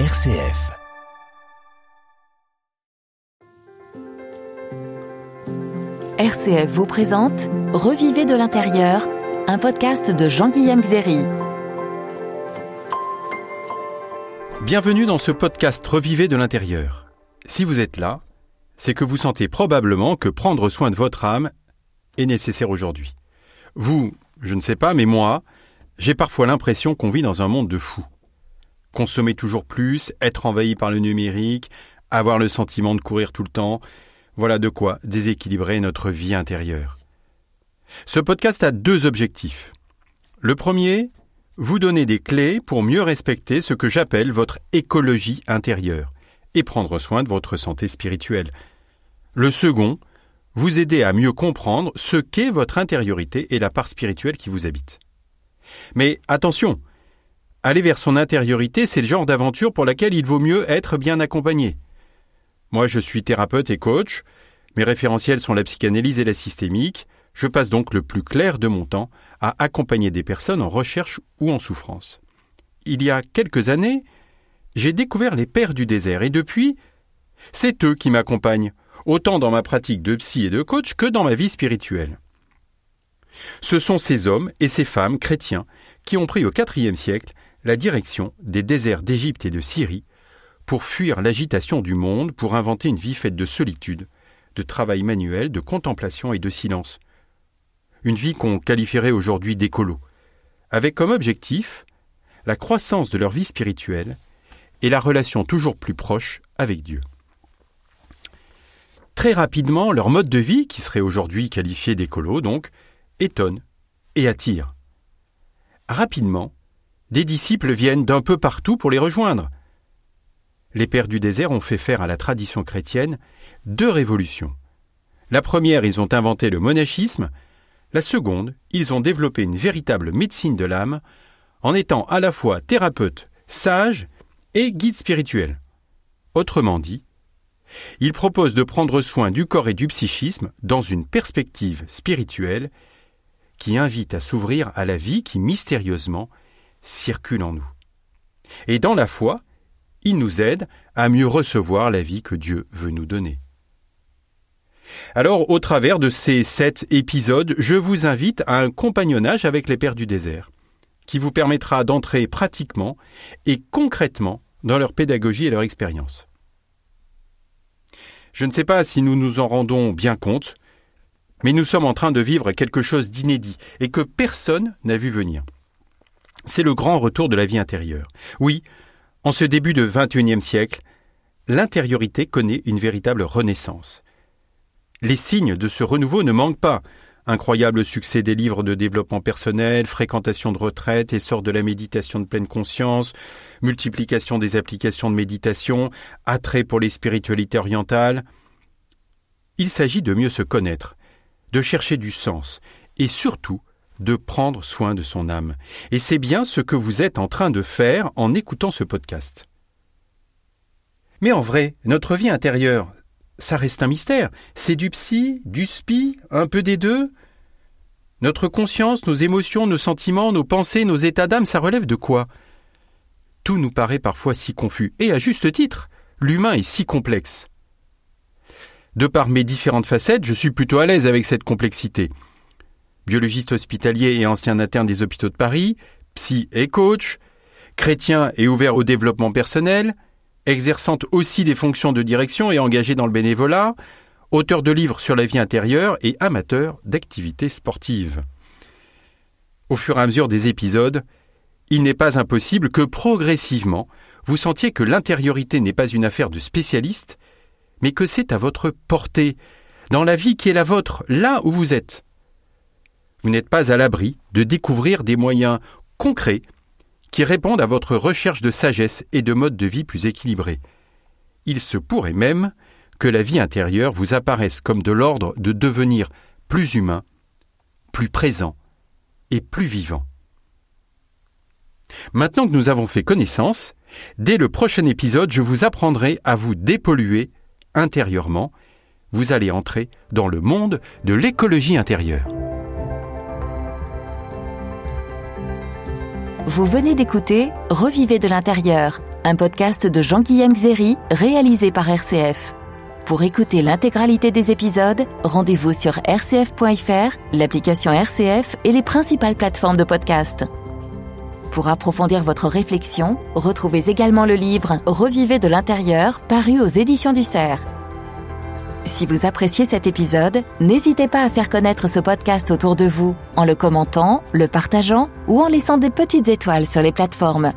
RCF. RCF vous présente Revivez de l'intérieur, un podcast de Jean-Guillaume Xéry. Bienvenue dans ce podcast Revivez de l'intérieur. Si vous êtes là, c'est que vous sentez probablement que prendre soin de votre âme est nécessaire aujourd'hui. Vous, je ne sais pas, mais moi, j'ai parfois l'impression qu'on vit dans un monde de fous. Consommer toujours plus, être envahi par le numérique, avoir le sentiment de courir tout le temps, voilà de quoi déséquilibrer notre vie intérieure. Ce podcast a deux objectifs. Le premier, vous donner des clés pour mieux respecter ce que j'appelle votre écologie intérieure et prendre soin de votre santé spirituelle. Le second, vous aider à mieux comprendre ce qu'est votre intériorité et la part spirituelle qui vous habite. Mais attention, aller vers son intériorité, c'est le genre d'aventure pour laquelle il vaut mieux être bien accompagné. Moi, je suis thérapeute et coach, mes référentiels sont la psychanalyse et la systémique, je passe donc le plus clair de mon temps à accompagner des personnes en recherche ou en souffrance. Il y a quelques années, j'ai découvert les Pères du désert et depuis, c'est eux qui m'accompagnent, autant dans ma pratique de psy et de coach que dans ma vie spirituelle. Ce sont ces hommes et ces femmes chrétiens qui ont pris au IVe siècle la direction des déserts d'Égypte et de Syrie pour fuir l'agitation du monde, pour inventer une vie faite de solitude, de travail manuel, de contemplation et de silence. Une vie qu'on qualifierait aujourd'hui d'écolo, avec comme objectif la croissance de leur vie spirituelle et la relation toujours plus proche avec Dieu. Très rapidement, leur mode de vie, qui serait aujourd'hui qualifié d'écolo, donc, étonne et attire. Rapidement, des disciples viennent d'un peu partout pour les rejoindre. Les pères du désert ont fait faire à la tradition chrétienne deux révolutions. La première, ils ont inventé le monachisme, la seconde, ils ont développé une véritable médecine de l'âme en étant à la fois thérapeute, sage et guide spirituel. Autrement dit, ils proposent de prendre soin du corps et du psychisme dans une perspective spirituelle qui invite à s'ouvrir à la vie qui mystérieusement circule en nous. Et dans la foi, il nous aide à mieux recevoir la vie que Dieu veut nous donner. Alors, au travers de ces sept épisodes, je vous invite à un compagnonnage avec les Pères du désert, qui vous permettra d'entrer pratiquement et concrètement dans leur pédagogie et leur expérience. Je ne sais pas si nous nous en rendons bien compte, mais nous sommes en train de vivre quelque chose d'inédit et que personne n'a vu venir. C'est le grand retour de la vie intérieure. Oui, en ce début de XXIe siècle, l'intériorité connaît une véritable renaissance. Les signes de ce renouveau ne manquent pas. Incroyable succès des livres de développement personnel, fréquentation de retraite, essor de la méditation de pleine conscience, multiplication des applications de méditation, attrait pour les spiritualités orientales. Il s'agit de mieux se connaître, de chercher du sens, et surtout de prendre soin de son âme. Et c'est bien ce que vous êtes en train de faire en écoutant ce podcast. Mais en vrai, notre vie intérieure, ça reste un mystère. C'est du psy, du spi, un peu des deux. Notre conscience, nos émotions, nos sentiments, nos pensées, nos états d'âme, ça relève de quoi? Tout nous paraît parfois si confus, et à juste titre, l'humain est si complexe. De par mes différentes facettes, je suis plutôt à l'aise avec cette complexité biologiste hospitalier et ancien interne des hôpitaux de Paris, psy et coach, chrétien et ouvert au développement personnel, exerçant aussi des fonctions de direction et engagé dans le bénévolat, auteur de livres sur la vie intérieure et amateur d'activités sportives. Au fur et à mesure des épisodes, il n'est pas impossible que progressivement vous sentiez que l'intériorité n'est pas une affaire de spécialiste, mais que c'est à votre portée, dans la vie qui est la vôtre, là où vous êtes vous n'êtes pas à l'abri de découvrir des moyens concrets qui répondent à votre recherche de sagesse et de mode de vie plus équilibré. Il se pourrait même que la vie intérieure vous apparaisse comme de l'ordre de devenir plus humain, plus présent et plus vivant. Maintenant que nous avons fait connaissance, dès le prochain épisode, je vous apprendrai à vous dépolluer intérieurement. Vous allez entrer dans le monde de l'écologie intérieure. Vous venez d'écouter Revivez de l'intérieur, un podcast de Jean-Guillaume Xéry réalisé par RCF. Pour écouter l'intégralité des épisodes, rendez-vous sur rcf.fr, l'application RCF et les principales plateformes de podcast. Pour approfondir votre réflexion, retrouvez également le livre Revivez de l'intérieur, paru aux éditions du Cerf. Si vous appréciez cet épisode, n'hésitez pas à faire connaître ce podcast autour de vous en le commentant, le partageant ou en laissant des petites étoiles sur les plateformes.